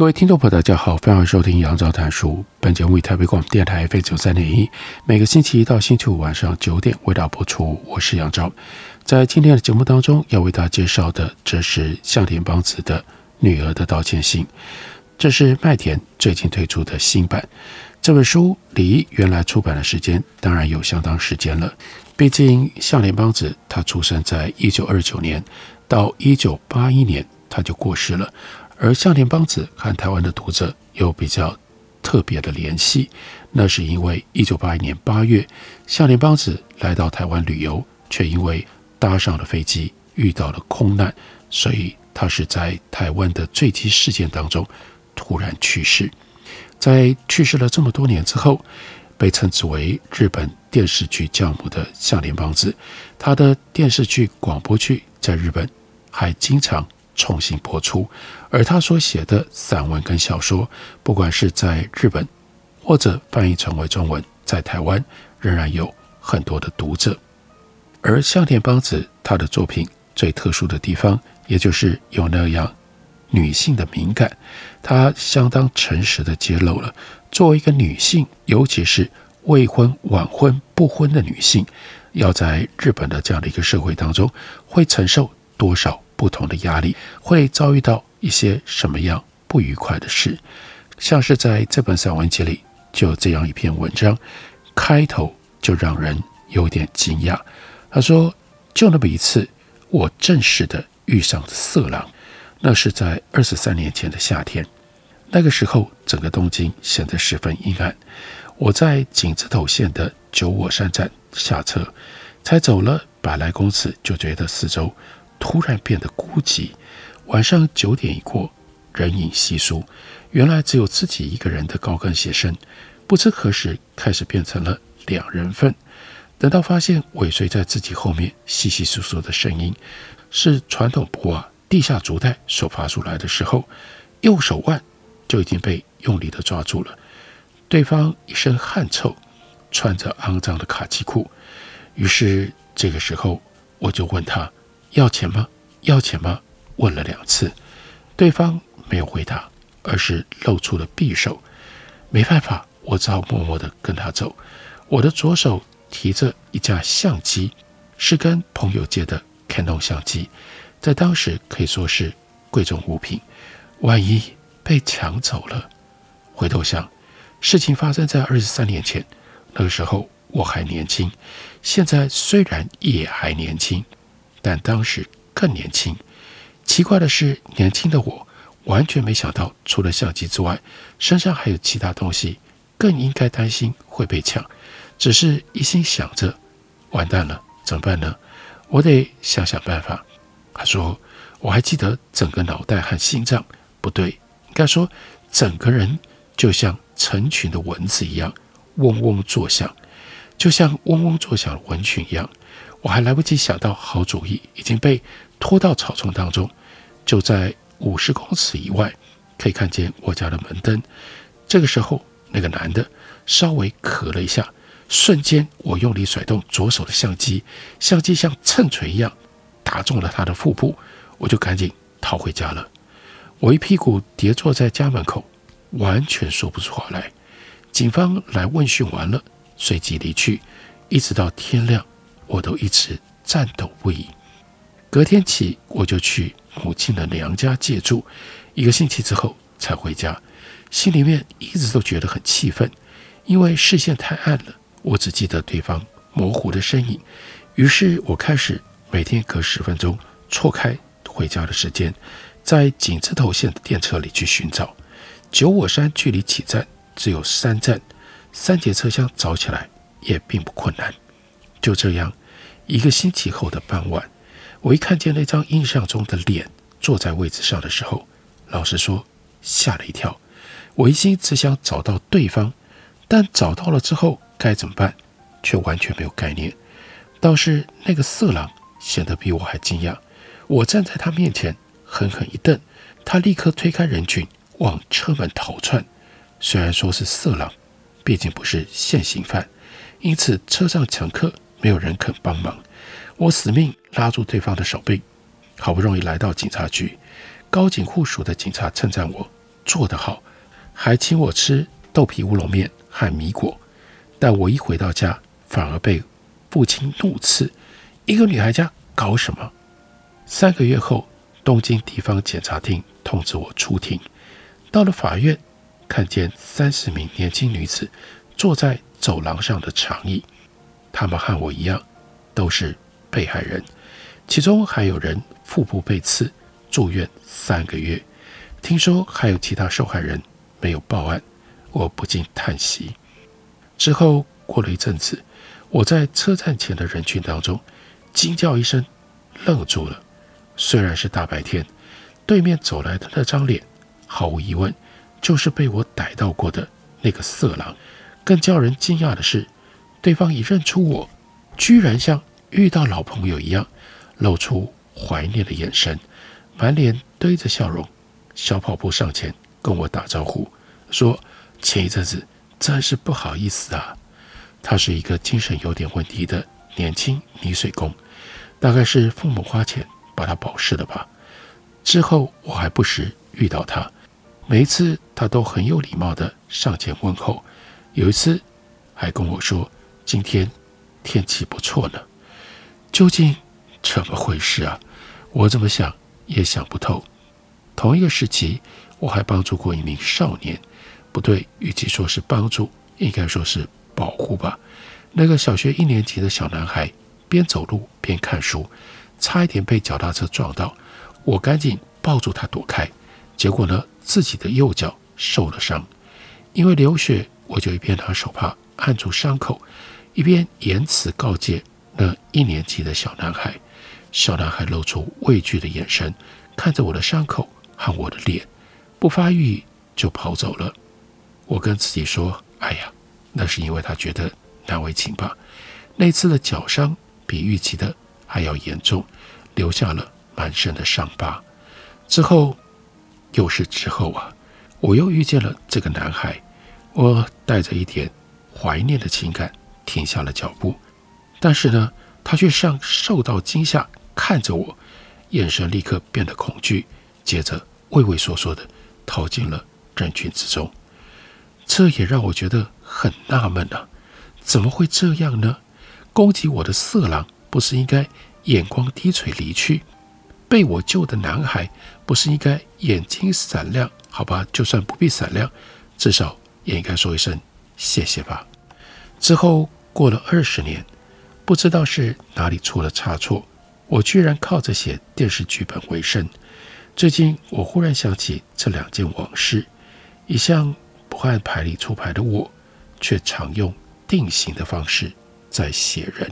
各位听众朋友，大家好，欢迎收听杨照谈书。本节目以台北广播电台 F 九三点一，每个星期一到星期五晚上九点为大家播出。我是杨照，在今天的节目当中要为大家介绍的，这是向田邦子的《女儿的道歉信》，这是麦田最近推出的新版。这本书离原来出版的时间当然有相当时间了，毕竟向田邦子他出生在一九二九年，到一九八一年他就过世了。而向田邦子和台湾的读者有比较特别的联系，那是因为一九八一年八月，向田邦子来到台湾旅游，却因为搭上了飞机遇到了空难，所以他是在台湾的坠机事件当中突然去世。在去世了这么多年之后，被称之为日本电视剧教母的向田邦子，他的电视剧、广播剧在日本还经常重新播出，而他所写的散文跟小说，不管是在日本或者翻译成为中文，在台湾仍然有很多的读者。而向田邦子她的作品最特殊的地方，也就是有那样女性的敏感，她相当诚实地揭露了作为一个女性，尤其是未婚、晚婚、不婚的女性，要在日本的这样的一个社会当中，会承受多少。不同的压力会遭遇到一些什么样不愉快的事？像是在这本散文集里就有这样一篇文章，开头就让人有点惊讶。他说：“就那么一次，我正式的遇上色狼。那是在二十三年前的夏天，那个时候整个东京显得十分阴暗。我在井之头线的九我山站下车，才走了百来公尺，就觉得四周。”突然变得孤寂。晚上九点一过，人影稀疏，原来只有自己一个人的高跟鞋声，不知何时开始变成了两人份。等到发现尾随在自己后面窸窸窣窣的声音是传统布瓦地下竹袋所发出来的时候，右手腕就已经被用力地抓住了。对方一身汗臭，穿着肮脏的卡其裤。于是这个时候，我就问他。要钱吗？要钱吗？问了两次，对方没有回答，而是露出了匕首。没办法，我只好默默地跟他走。我的左手提着一架相机，是跟朋友借的 Canon 相机，在当时可以说是贵重物品。万一被抢走了，回头想，事情发生在二十三年前，那个时候我还年轻，现在虽然也还年轻。但当时更年轻，奇怪的是，年轻的我完全没想到，除了相机之外，身上还有其他东西，更应该担心会被抢。只是一心想着，完蛋了，怎么办呢？我得想想办法。他说，我还记得整个脑袋和心脏，不对，应该说整个人就像成群的蚊子一样，嗡嗡作响，就像嗡嗡作响的蚊群一样。我还来不及想到好主意，已经被拖到草丛当中，就在五十公尺以外，可以看见我家的门灯。这个时候，那个男的稍微咳了一下，瞬间我用力甩动左手的相机，相机像秤锤一样打中了他的腹部，我就赶紧逃回家了。我一屁股跌坐在家门口，完全说不出话来。警方来问讯完了，随即离去，一直到天亮。我都一直颤抖不已。隔天起，我就去母亲的娘家借住，一个星期之后才回家。心里面一直都觉得很气愤，因为视线太暗了，我只记得对方模糊的身影。于是我开始每天隔十分钟错开回家的时间，在井之头线的电车里去寻找。九我山距离起站只有三站，三节车厢找起来也并不困难。就这样。一个星期后的傍晚，我一看见那张印象中的脸坐在位置上的时候，老实说吓了一跳。我一心只想找到对方，但找到了之后该怎么办，却完全没有概念。倒是那个色狼显得比我还惊讶。我站在他面前，狠狠一瞪，他立刻推开人群，往车门逃窜。虽然说是色狼，毕竟不是现行犯，因此车上乘客没有人肯帮忙。我死命拉住对方的手臂，好不容易来到警察局，高警护署的警察称赞我做得好，还请我吃豆皮乌龙面和米果。但我一回到家，反而被父亲怒斥：一个女孩家搞什么？三个月后，东京地方检察厅通知我出庭。到了法院，看见三十名年轻女子坐在走廊上的长椅，他们和我一样，都是被害人。其中还有人腹部被刺，住院三个月。听说还有其他受害人没有报案，我不禁叹息。之后过了一阵子，我在车站前的人群当中惊叫一声，愣住了。虽然是大白天，对面走来的那张脸，毫无疑问就是被我逮到过的那个色狼。更叫人惊讶的是，对方一认出我，居然像遇到老朋友一样，露出怀念的眼神，满脸堆着笑容，小跑步上前跟我打招呼，说：“前一阵子真是不好意思啊。”他是一个精神有点问题的年轻泥水工，大概是父母花钱。把他保释了吧。之后我还不时遇到他，每一次他都很有礼貌地上前问候。有一次还跟我说：“今天天气不错呢。”究竟怎么回事啊？我怎么想也想不透。同一个时期，我还帮助过一名少年，不对，与其说是帮助，应该说是保护吧。那个小学一年级的小男孩边走路边看书。差一点被脚踏车撞到，我赶紧抱住他躲开，结果呢，自己的右脚受了伤，因为流血，我就一边拿手帕按住伤口，一边言辞告诫那一年级的小男孩。小男孩露出畏惧的眼神，看着我的伤口和我的脸，不发育就跑走了。我跟自己说：“哎呀，那是因为他觉得难为情吧。”那次的脚伤比预期的。还要严重，留下了满身的伤疤。之后，又是之后啊，我又遇见了这个男孩。我带着一点怀念的情感停下了脚步，但是呢，他却像受到惊吓，看着我，眼神立刻变得恐惧，接着畏畏缩缩的逃进了人群之中。这也让我觉得很纳闷啊，怎么会这样呢？攻击我的色狼。不是应该眼光低垂离去？被我救的男孩不是应该眼睛闪亮？好吧，就算不必闪亮，至少也应该说一声谢谢吧。之后过了二十年，不知道是哪里出了差错，我居然靠着写电视剧本为生。最近我忽然想起这两件往事，一向不按牌理出牌的我，却常用定型的方式在写人。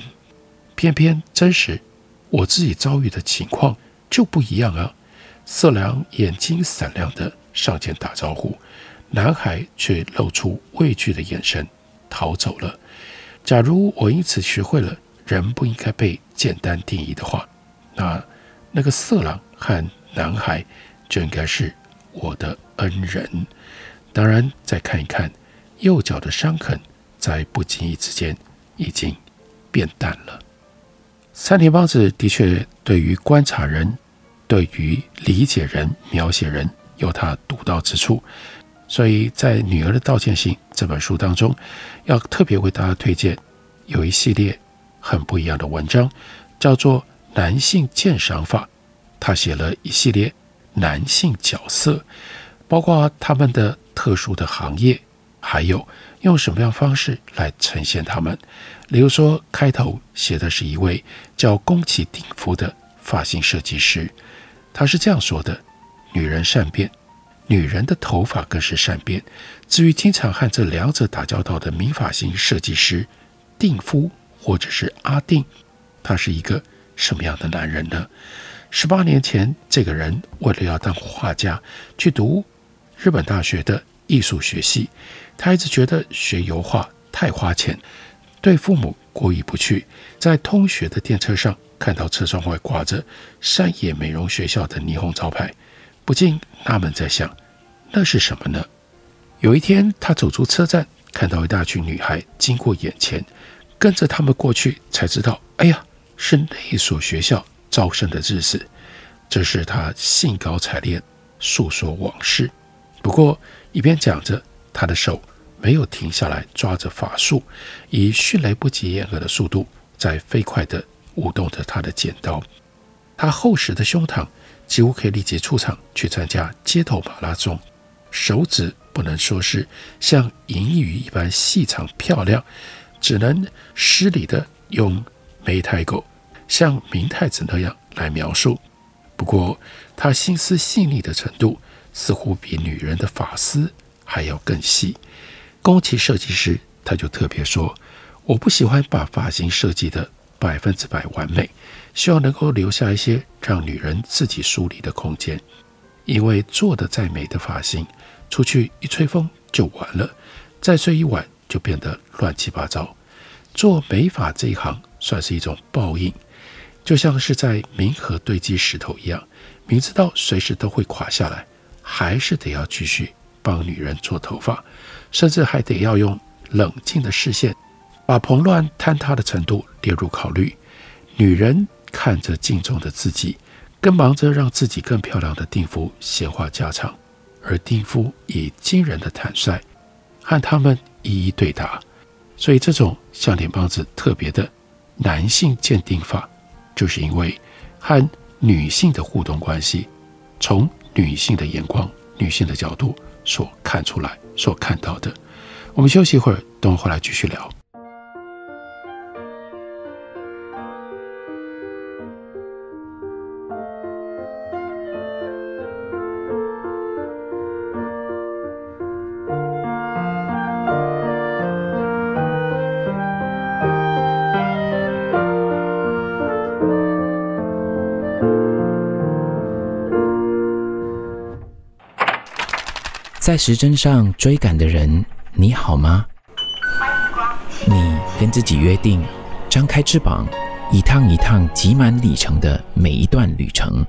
偏偏真实，我自己遭遇的情况就不一样啊！色狼眼睛闪亮的上前打招呼，男孩却露出畏惧的眼神逃走了。假如我因此学会了人不应该被简单定义的话，那那个色狼和男孩就应该是我的恩人。当然，再看一看右脚的伤痕，在不经意之间已经变淡了。三田邦子的确对于观察人、对于理解人、描写人有他独到之处，所以在《女儿的道歉信》这本书当中，要特别为大家推荐有一系列很不一样的文章，叫做《男性鉴赏法》。他写了一系列男性角色，包括他们的特殊的行业，还有用什么样方式来呈现他们。例如说，开头写的是一位叫宫崎鼎夫的发型设计师，他是这样说的：“女人善变，女人的头发更是善变。至于经常和这两者打交道的名发型设计师定夫或者是阿定，他是一个什么样的男人呢？十八年前，这个人为了要当画家，去读日本大学的艺术学系。他一直觉得学油画太花钱，对父母过意不去。在通学的电车上，看到车窗外挂着山野美容学校的霓虹招牌，不禁纳闷在想：那是什么呢？有一天，他走出车站，看到一大群女孩经过眼前，跟着他们过去，才知道，哎呀，是那所学校招生的日子。这是他兴高采烈诉说往事。不过，一边讲着，他的手没有停下来抓着法术，以迅雷不及掩耳的速度在飞快地舞动着他的剪刀。他厚实的胸膛几乎可以立即出场去参加街头马拉松。手指不能说是像银鱼一般细长漂亮，只能失礼地用梅太狗像明太子那样来描述。不过，他心思细腻的程度似乎比女人的发丝还要更细。宫崎设计师他就特别说：“我不喜欢把发型设计得百分之百完美，希望能够留下一些让女人自己梳理的空间。因为做得再美的发型，出去一吹风就完了，再睡一晚就变得乱七八糟。做美发这一行算是一种报应，就像是在冥河堆积石头一样，明知道随时都会垮下来，还是得要继续帮女人做头发，甚至还得要用冷静的视线把蓬乱坍塌的程度列入考虑。女人看着镜中的自己，跟忙着让自己更漂亮的定夫闲话家常。而定夫以惊人的坦率和他们一一对答，所以这种向田帮子特别的男性鉴定法，就是因为和女性的互动关系，从女性的眼光、女性的角度所看出来、所看到的。我们休息一会儿，等会回来继续聊。在时针上追赶的人，你好吗？你跟自己约定，张开翅膀，一趟一趟挤满里程的每一段旅程。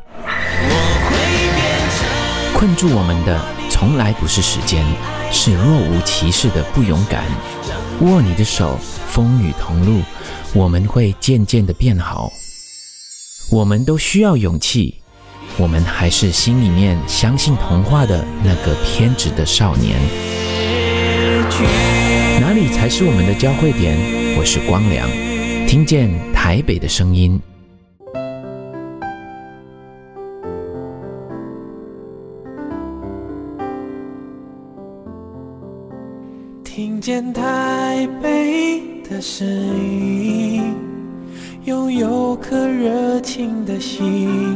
困住我们的从来不是时间，是若无其事的不勇敢。握你的手，风雨同路，我们会渐渐的变好。我们都需要勇气。我们还是心里面相信童话的那个偏执的少年。哪里才是我们的交汇点？我是光良，听见台北的声音。听见台北的声音，拥有颗热情的心。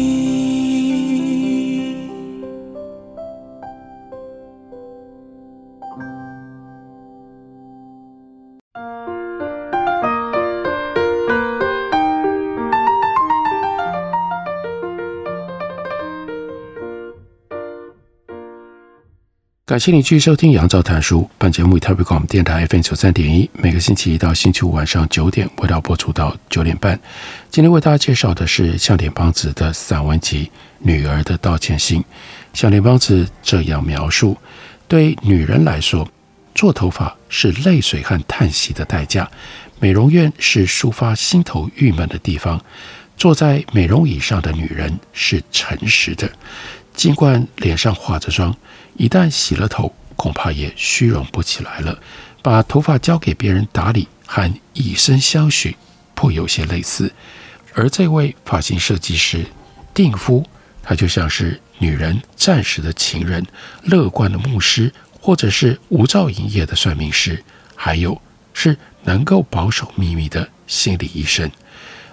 感谢你继续收听《杨照谈书》。本节目以台北广播电台 FM 九三点一，每个星期一到星期五晚上九点，为大家播出到九点半。今天为大家介绍的是向田邦子的散文集《女儿的道歉信》。向田邦子这样描述：对女人来说，做头发是泪水和叹息的代价；美容院是抒发心头郁闷的地方；坐在美容椅上的女人是诚实的，尽管脸上化着妆。一旦洗了头，恐怕也虚荣不起来了。把头发交给别人打理，和以身相许，颇有些类似。而这位发型设计师定夫，他就像是女人暂时的情人、乐观的牧师，或者是无照营业的算命师，还有是能够保守秘密的心理医生。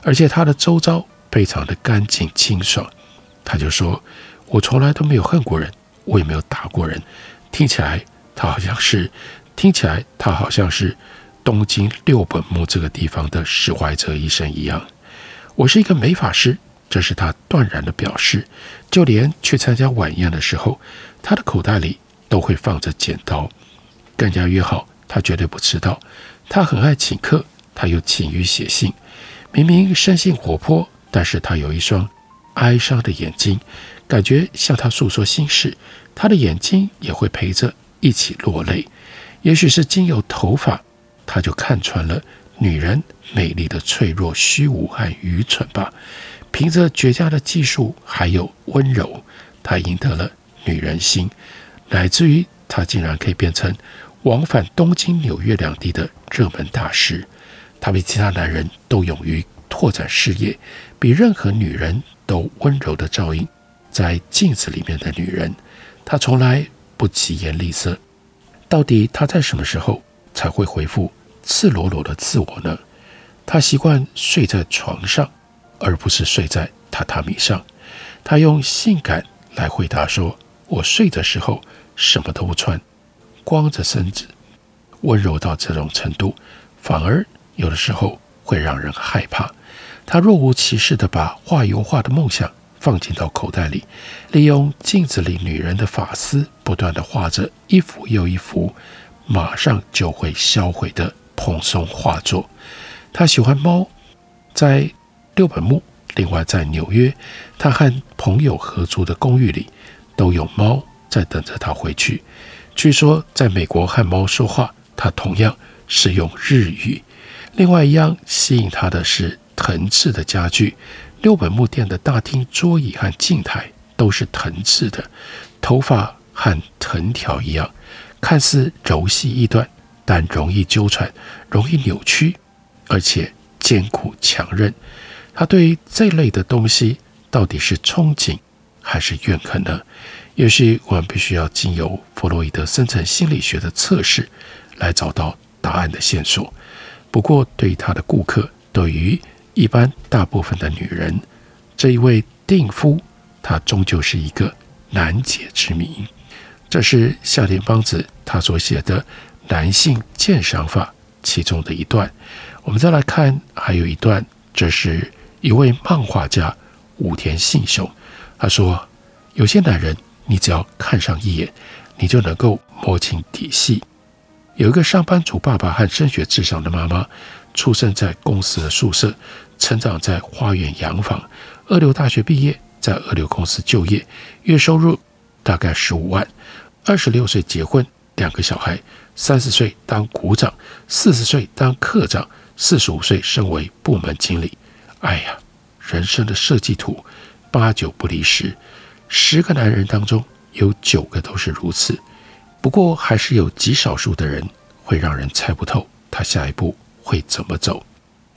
而且他的周遭非常的干净清爽。他就说。我从来都没有恨过人，我也没有打过人。听起来他好像是，听起来他好像是东京六本木这个地方的石怀哲医生一样。我是一个美发师，这是他断然的表示。就连去参加晚宴的时候，他的口袋里都会放着剪刀。更加约好，他绝对不迟到。他很爱请客，他又勤于写信。明明生性活泼，但是他有一双哀伤的眼睛，感觉向他诉说心事。他的眼睛也会陪着一起落泪。也许是经由头发，他就看穿了女人美丽的脆弱、虚无和愚蠢吧。凭着绝佳的技术还有温柔，他赢得了女人心，乃至于他竟然可以变成往返东京、纽约两地的热门大师。他比其他男人都勇于拓展事业，比任何女人都温柔的照应在镜子里面的女人。她从来不疾言厉色。到底她在什么时候才会回复赤裸裸的自我呢？她习惯睡在床上，而不是睡在榻榻米上。她用性感来回答说：“我睡的时候什么都不穿，光着身子。”温柔到这种程度，反而。有的时候会让人害怕。她若无其事地把画油画的梦想放进到口袋里，利用镜子里女人的发丝，不断地画着一幅又一幅，马上就会销毁的蓬松画作。他喜欢猫，在六本木，另外在纽约，他和朋友合租的公寓里都有猫在等着他回去。据说在美国和猫说话，他同样是用日语。另外一样吸引他的是藤制的家具，六本木店的大厅桌椅和镜台都是藤制的，头发和藤条一样，看似柔细易断，但容易纠缠，容易扭曲，而且坚固强韧。他对这类的东西到底是憧憬还是怨恨呢？也许我们必须要经由弗洛伊德深层心理学的测试来找到答案的线索。不过，对于他的顾客，对于一般大部分的女人，这一位定夫，他终究是一个难解之谜。这是夏田邦子他所写的《男性鉴赏法》其中的一段。我们再来看，还有一段，这是一位漫画家武田信雄，他说：“有些男人，你只要看上一眼，你就能够摸清底细。”有一个上班族爸爸和升学至上的妈妈，出生在公司的宿舍，成长在花园洋房。二流大学毕业，在二流公司就业，月收入大概十五万。二十六岁结婚，两个小孩。三十岁当股长，四十岁当课长，四十五岁升为部门经理。哎呀，人生的设计图八九不离十，十个男人当中有九个都是如此。不过，还是有极少数的人会让人猜不透他下一步会怎么走，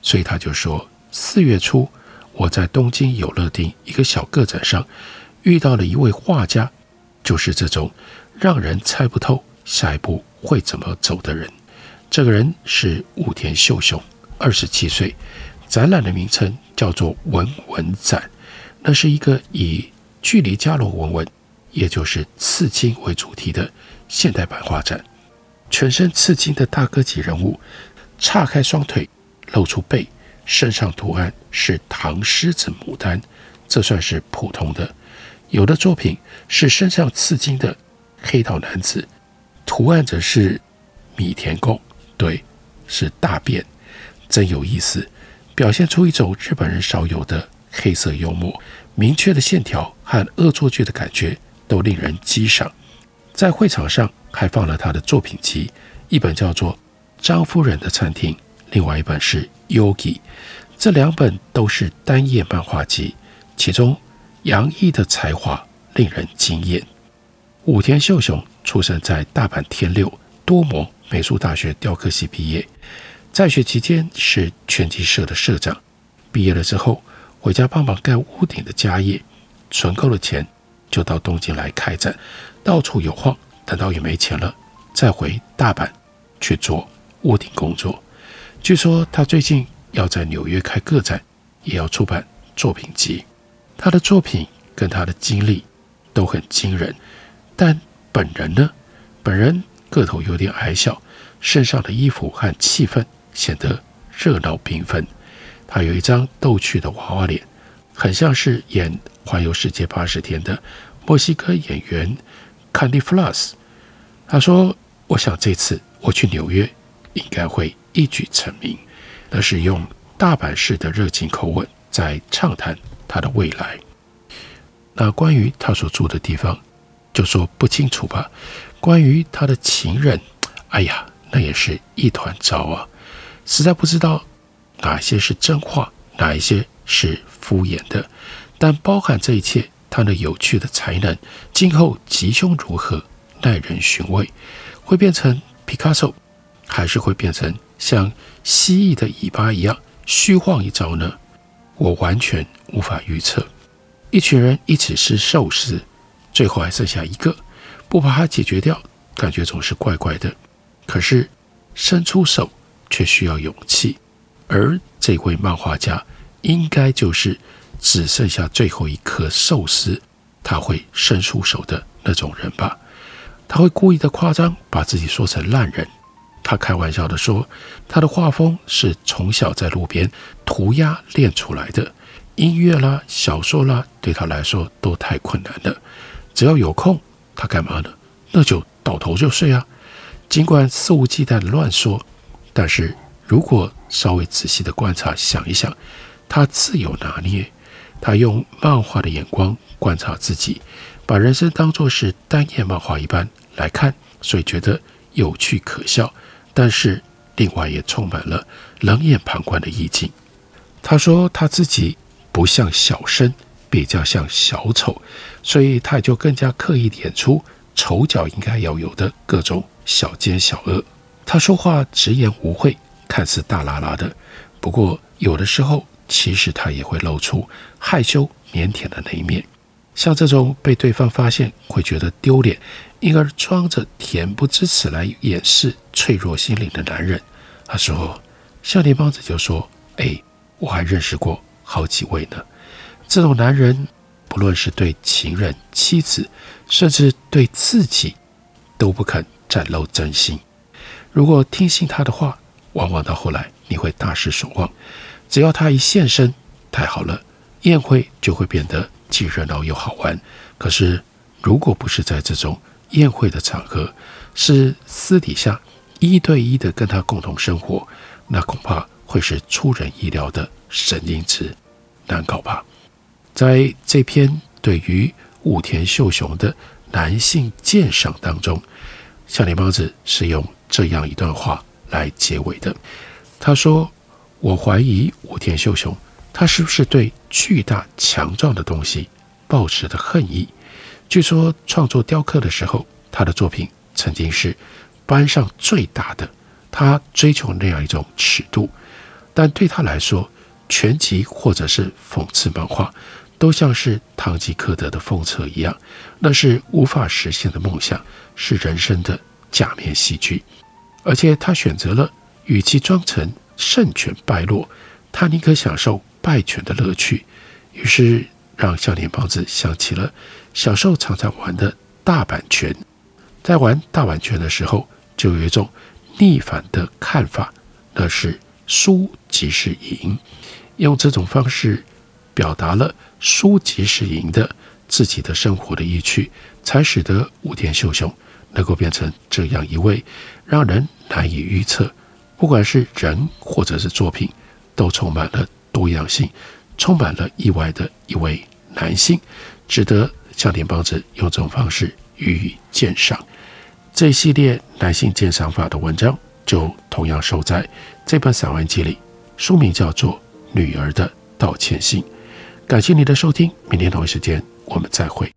所以他就说：四月初，我在东京有乐町一个小个展上遇到了一位画家，就是这种让人猜不透下一步会怎么走的人。这个人是武田秀雄，二十七岁。展览的名称叫做“纹纹展”，那是一个以距离伽罗纹纹，也就是刺青为主题的。现代版画展，全身刺青的大哥级人物，岔开双腿，露出背，身上图案是唐狮子、牡丹，这算是普通的。有的作品是身上刺青的黑道男子，图案则是米田共，对，是大便，真有意思，表现出一种日本人少有的黑色幽默，明确的线条和恶作剧的感觉都令人激赏。在会场上还放了他的作品集，一本叫做《张夫人的餐厅》，另外一本是《Yogi》，这两本都是单页漫画集，其中杨毅的才华令人惊艳。武田秀雄出生在大阪天六多摩美术大学雕刻系毕业，在学期间是拳击社的社长，毕业了之后回家帮忙盖屋顶的家业，存够了钱就到东京来开展。到处游晃，等到也没钱了，再回大阪去做屋顶工作。据说他最近要在纽约开个展，也要出版作品集。他的作品跟他的经历都很惊人，但本人呢？本人个头有点矮小，身上的衣服和气氛显得热闹缤纷。他有一张逗趣的娃娃脸，很像是演《环游世界八十天》的墨西哥演员 candy flas。他说：“我想这次我去纽约，应该会一举成名。”而是用大阪式的热情口吻在畅谈他的未来。那关于他所住的地方，就说不清楚吧。关于他的情人，哎呀，那也是一团糟啊，实在不知道。哪些是真话，哪一些是敷衍的？但包含这一切，他那有趣的才能，今后吉凶如何，耐人寻味。会变成皮卡丘，还是会变成像蜥蜴的尾巴一样虚晃一招呢？我完全无法预测。一群人一起吃寿司，最后还剩下一个，不把它解决掉，感觉总是怪怪的。可是伸出手，却需要勇气。而这位漫画家，应该就是只剩下最后一颗寿司，他会伸出手的那种人吧？他会故意的夸张，把自己说成烂人。他开玩笑地说，他的画风是从小在路边涂鸦练出来的，音乐啦、小说啦，对他来说都太困难了。只要有空，他干嘛呢？那就倒头就睡啊。尽管肆无忌惮的乱说，但是。如果稍微仔细的观察，想一想，他自有拿捏。他用漫画的眼光观察自己，把人生当作是单页漫画一般来看，所以觉得有趣可笑。但是另外也充满了冷眼旁观的意境。他说他自己不像小生，比较像小丑，所以他也就更加刻意演出丑角应该要有的各种小奸小恶。他说话直言无讳。看似大剌剌的，不过有的时候其实他也会露出害羞腼腆的那一面。像这种被对方发现会觉得丢脸，因而装着恬不知耻来掩饰脆弱心灵的男人，他说：“笑脸帮子就说，哎，我还认识过好几位呢。这种男人，不论是对情人、妻子，甚至对自己，都不肯展露真心。如果听信他的话。”往往到后来，你会大失所望。只要他一现身，太好了，宴会就会变得既热闹又好玩。可是，如果不是在这种宴会的场合，是私底下一对一的跟他共同生活，那恐怕会是出人意料的神经质，难搞吧？在这篇对于武田秀雄的男性鉴赏当中，笑脸帮子是用这样一段话。来结尾的，他说：“我怀疑武田秀雄，他是不是对巨大强壮的东西抱持的恨意？据说创作雕刻的时候，他的作品曾经是班上最大的，他追求那样一种尺度。但对他来说，全集或者是讽刺漫画，都像是堂吉诃德的封册一样，那是无法实现的梦想，是人生的假面戏剧。”而且他选择了，与其装成胜犬败落，他宁可享受败犬的乐趣。于是让笑脸帮子想起了小时候常常玩的大阪拳。在玩大阪拳的时候，就有一种逆反的看法，那是输即是赢。用这种方式表达了输即是赢的自己的生活的意趣，才使得武田秀雄能够变成这样一位。让人难以预测，不管是人或者是作品，都充满了多样性，充满了意外的一位男性，值得焦点帮子用这种方式予以鉴赏。这一系列男性鉴赏法的文章，就同样收在这本散文集里，书名叫做《女儿的道歉信》。感谢你的收听，明天同一时间我们再会。